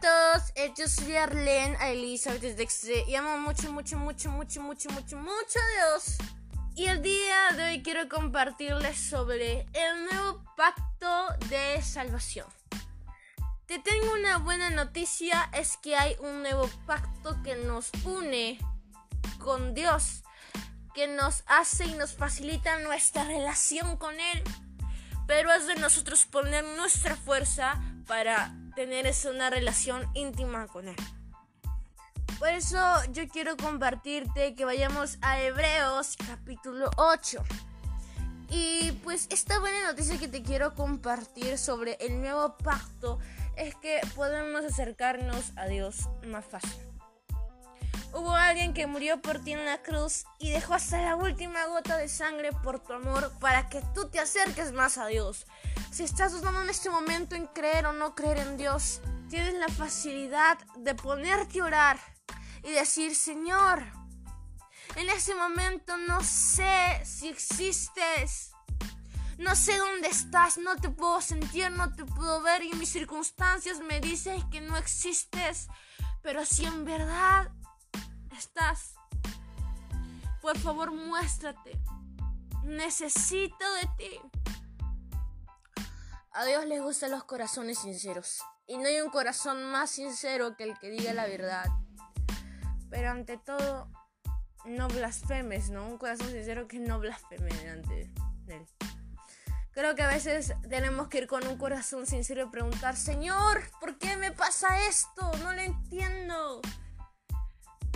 todos, eh, yo soy Arlene Elizabeth Dexter y amo mucho, mucho, mucho, mucho, mucho, mucho, mucho a Dios. Y el día de hoy quiero compartirles sobre el nuevo pacto de salvación. Te tengo una buena noticia, es que hay un nuevo pacto que nos une con Dios, que nos hace y nos facilita nuestra relación con Él. Pero es de nosotros poner nuestra fuerza para tener esa una relación íntima con Él. Por eso yo quiero compartirte que vayamos a Hebreos capítulo 8. Y pues esta buena noticia que te quiero compartir sobre el nuevo pacto es que podemos acercarnos a Dios más fácil. Hubo alguien que murió por ti en la cruz y dejó hasta la última gota de sangre por tu amor para que tú te acerques más a Dios. Si estás dudando en este momento en creer o no creer en Dios, tienes la facilidad de ponerte a orar y decir, Señor, en este momento no sé si existes. No sé dónde estás, no te puedo sentir, no te puedo ver y mis circunstancias me dicen que no existes. Pero si en verdad estás. Por favor, muéstrate. Necesito de ti. A Dios le gustan los corazones sinceros. Y no hay un corazón más sincero que el que diga la verdad. Pero ante todo, no blasfemes, ¿no? Un corazón sincero que no blasfeme delante de él. Creo que a veces tenemos que ir con un corazón sincero y preguntar, Señor, ¿por qué me pasa esto? No lo entiendo.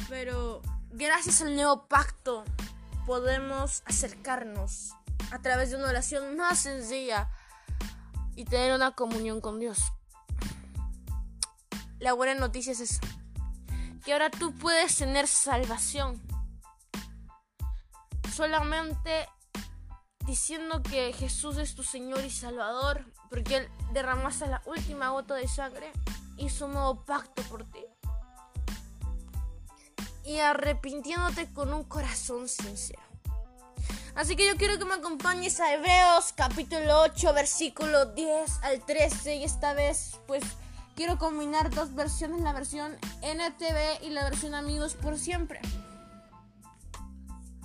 Pero gracias al nuevo pacto podemos acercarnos a través de una oración más sencilla y tener una comunión con Dios. La buena noticia es eso. Que ahora tú puedes tener salvación. Solamente diciendo que Jesús es tu Señor y Salvador. Porque Él derramó hasta la última gota de sangre. Hizo un nuevo pacto por ti y arrepintiéndote con un corazón sincero. Así que yo quiero que me acompañes a Hebreos capítulo 8 versículo 10 al 13 y esta vez pues quiero combinar dos versiones, la versión NTV y la versión amigos por siempre.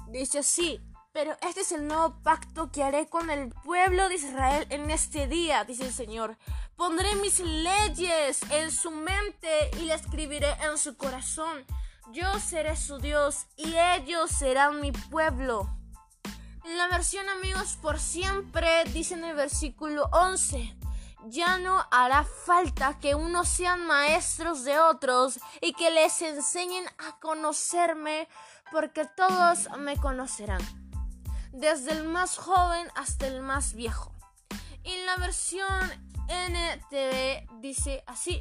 Dice así, pero este es el nuevo pacto que haré con el pueblo de Israel en este día, dice el Señor. Pondré mis leyes en su mente y las escribiré en su corazón yo seré su Dios y ellos serán mi pueblo. En la versión amigos por siempre dice en el versículo 11, ya no hará falta que unos sean maestros de otros y que les enseñen a conocerme porque todos me conocerán, desde el más joven hasta el más viejo. En la versión NTV dice así,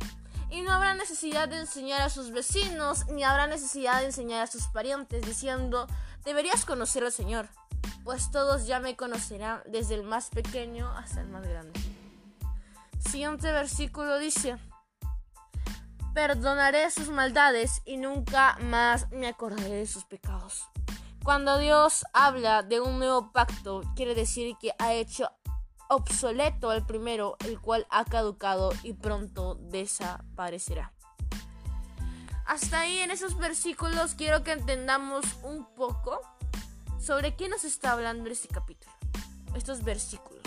y no habrá necesidad de enseñar a sus vecinos, ni habrá necesidad de enseñar a sus parientes, diciendo, deberías conocer al Señor, pues todos ya me conocerán desde el más pequeño hasta el más grande. Siguiente versículo dice, perdonaré sus maldades y nunca más me acordaré de sus pecados. Cuando Dios habla de un nuevo pacto, quiere decir que ha hecho obsoleto el primero, el cual ha caducado y pronto desaparecerá. Hasta ahí en esos versículos quiero que entendamos un poco sobre qué nos está hablando este capítulo. Estos versículos.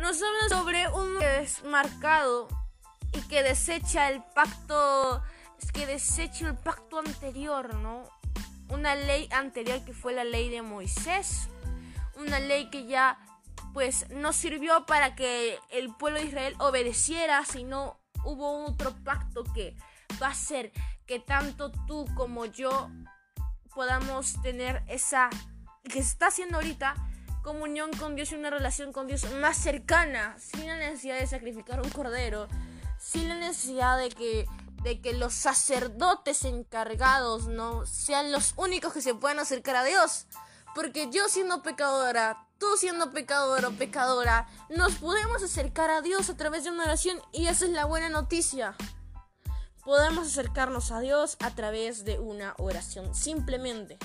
Nos hablan sobre un desmarcado y que desecha el pacto, es que desecha el pacto anterior, ¿no? Una ley anterior que fue la ley de Moisés, una ley que ya pues no sirvió para que el pueblo de Israel obedeciera, sino hubo otro pacto que va a ser que tanto tú como yo podamos tener esa que se está haciendo ahorita comunión con Dios y una relación con Dios más cercana, sin la necesidad de sacrificar un cordero, sin la necesidad de que de que los sacerdotes encargados no sean los únicos que se puedan acercar a Dios, porque yo siendo pecadora, tú siendo pecador o pecadora, nos podemos acercar a Dios a través de una oración y esa es la buena noticia. Podemos acercarnos a Dios a través de una oración, simplemente.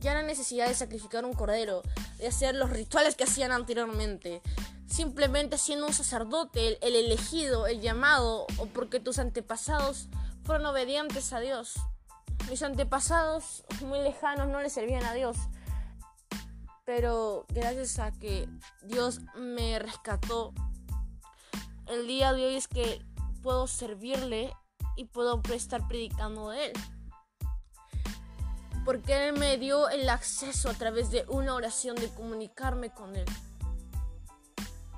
Ya no necesidad de sacrificar un cordero, de hacer los rituales que hacían anteriormente. simplemente siendo un sacerdote, el, elegido, el llamado, o porque tus antepasados fueron obedientes a Dios. Mis antepasados muy lejanos no le servían a Dios. Pero gracias a que Dios me rescató, el día de hoy es que puedo servirle y puedo estar predicando de Él. Porque Él me dio el acceso a través de una oración de comunicarme con Él.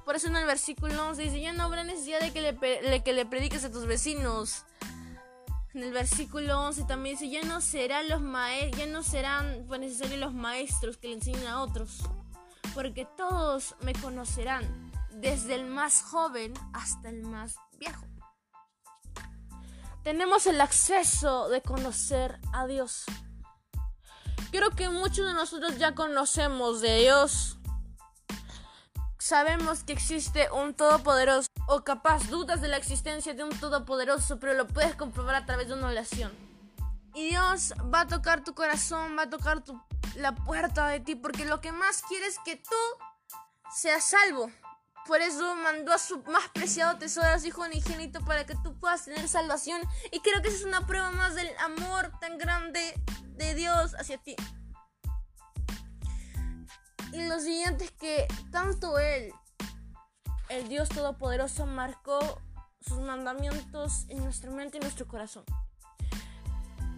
Por eso en el versículo 11 dice, ya no habrá necesidad de que le, que le prediques a tus vecinos. En el versículo 11 también dice, ya no, serán los ya no serán pues, necesarios los maestros que le enseñen a otros, porque todos me conocerán, desde el más joven hasta el más viejo. Tenemos el acceso de conocer a Dios. Creo que muchos de nosotros ya conocemos de Dios Sabemos que existe un todopoderoso o capaz dudas de la existencia de un todopoderoso, pero lo puedes comprobar a través de una oración. Y Dios va a tocar tu corazón, va a tocar la puerta de ti, porque lo que más quiere es que tú seas salvo. Por eso mandó a su más preciado tesoro, a su Hijo unigénito, para que tú puedas tener salvación. Y creo que esa es una prueba más del amor tan grande de Dios hacia ti. Y lo siguiente es que tanto Él, el Dios Todopoderoso, marcó sus mandamientos en nuestra mente y nuestro corazón.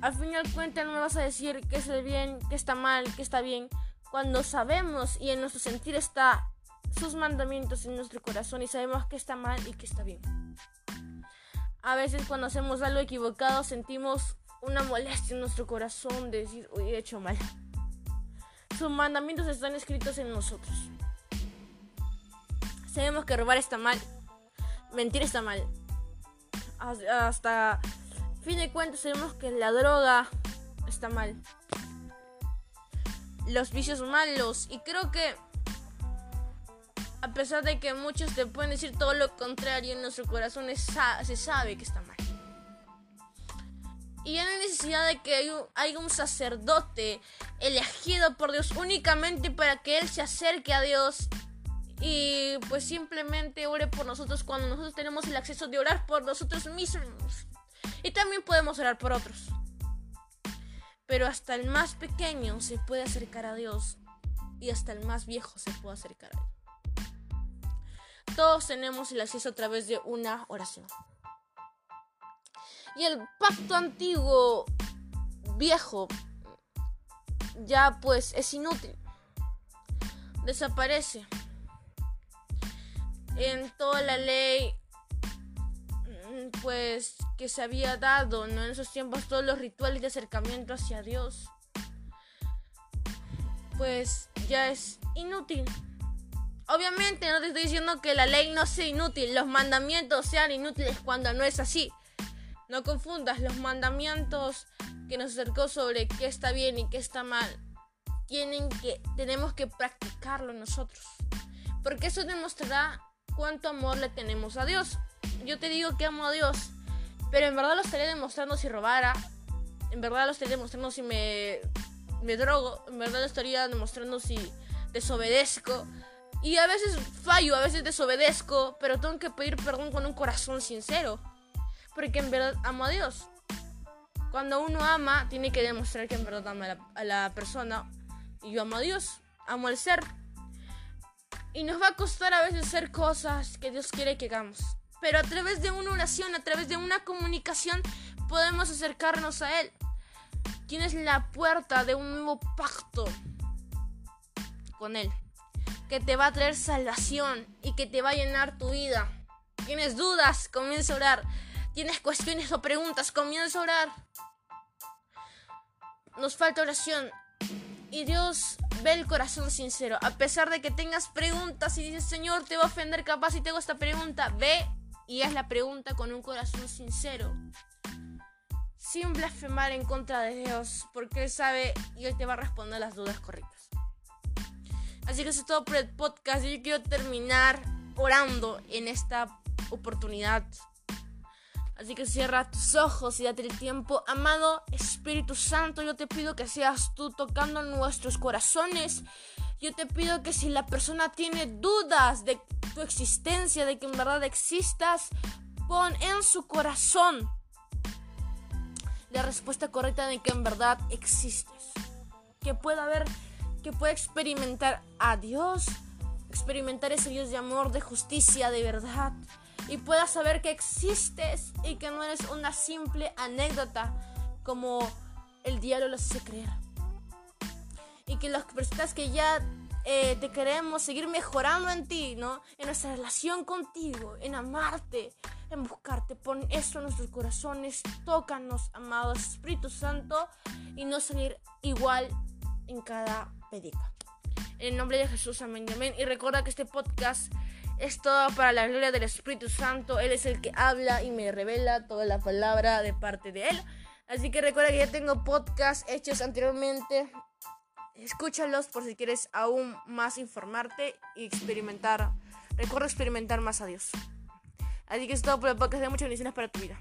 Al final cuenta no me vas a decir que es el bien, que está mal, que está bien, cuando sabemos y en nuestro sentir está sus mandamientos en nuestro corazón y sabemos que está mal y que está bien. A veces cuando hacemos algo equivocado sentimos una molestia en nuestro corazón de decir, hoy he hecho mal. Sus mandamientos están escritos en nosotros. Sabemos que robar está mal, mentir está mal. Hasta fin de cuentas sabemos que la droga está mal. Los vicios malos. Y creo que a pesar de que muchos te pueden decir todo lo contrario, en nuestro corazón se sabe que está mal. Y hay necesidad de que haya un sacerdote elegido por Dios únicamente para que Él se acerque a Dios y pues simplemente ore por nosotros cuando nosotros tenemos el acceso de orar por nosotros mismos. Y también podemos orar por otros. Pero hasta el más pequeño se puede acercar a Dios y hasta el más viejo se puede acercar a Él. Todos tenemos el acceso a través de una oración. Y el pacto antiguo viejo ya pues es inútil. Desaparece. En toda la ley mm, pues que se había dado, ¿no? En esos tiempos todos los rituales de acercamiento hacia Dios pues ya es inútil. Obviamente no te estoy diciendo que la ley no sea inútil, los mandamientos sean inútiles cuando no es así. No confundas los mandamientos que nos acercó sobre qué está bien y qué está mal. Tienen que, tenemos que practicarlo nosotros. Porque eso demostrará cuánto amor le tenemos a Dios. Yo te digo que amo a Dios, pero en verdad lo estaría demostrando si robara. En verdad lo estaría demostrando si me, me drogo. En verdad lo estaría demostrando si desobedezco. Y a veces fallo, a veces desobedezco, pero tengo que pedir perdón con un corazón sincero porque en verdad amo a Dios. Cuando uno ama, tiene que demostrar que en verdad ama a la, persona. Y yo amo a Dios, amo al ser. Y nos va a costar a veces hacer cosas que Dios quiere que hagamos. Pero a través de una oración, a través de una comunicación, podemos acercarnos a Él. Tienes la puerta de un nuevo pacto con Él. Que te va a traer salvación y que te va a llenar tu vida. Tienes dudas, comienza a orar tienes cuestiones o preguntas, comienza a orar. Nos falta oración. Y Dios ve el corazón sincero. A pesar de que tengas preguntas y dices, Señor, te va a ofender capaz si tengo esta pregunta, ve y haz la pregunta con un corazón sincero. Sin blasfemar en contra de Dios, porque Él sabe y Él te va a responder las dudas correctas. Así que eso es todo por el podcast. Yo quiero terminar orando en esta oportunidad Así que cierra tus ojos y date el tiempo. Amado Espíritu Santo, yo te pido que seas tú tocando nuestros corazones. Yo te pido que si la persona tiene dudas de tu existencia, de que en verdad existas, pon en su corazón la respuesta correcta de que en verdad existes. Que pueda haber, que pueda experimentar a Dios, experimentar ese Dios de amor, de justicia, de verdad. Y pueda saber que existes y que no eres una simple anécdota como el diablo lo hace creer. Y que las personas que ya eh, te queremos seguir mejorando en ti, ¿no? En nuestra relación contigo, en amarte, en buscarte. Pon eso en nuestros corazones, tócanos, amado Espíritu Santo, y no salir igual en cada pedica. En el nombre de Jesús, amén amén. Y recuerda que este podcast es todo para la gloria del Espíritu Santo. Él es el que habla y me revela toda la palabra de parte de Él. Así que recuerda que ya tengo podcasts hechos anteriormente Escúchalos por si quieres aún más informarte y experimentar. Recuerda experimentar más a Dios. Así que es todo por el podcast de muchas bendiciones para tu vida.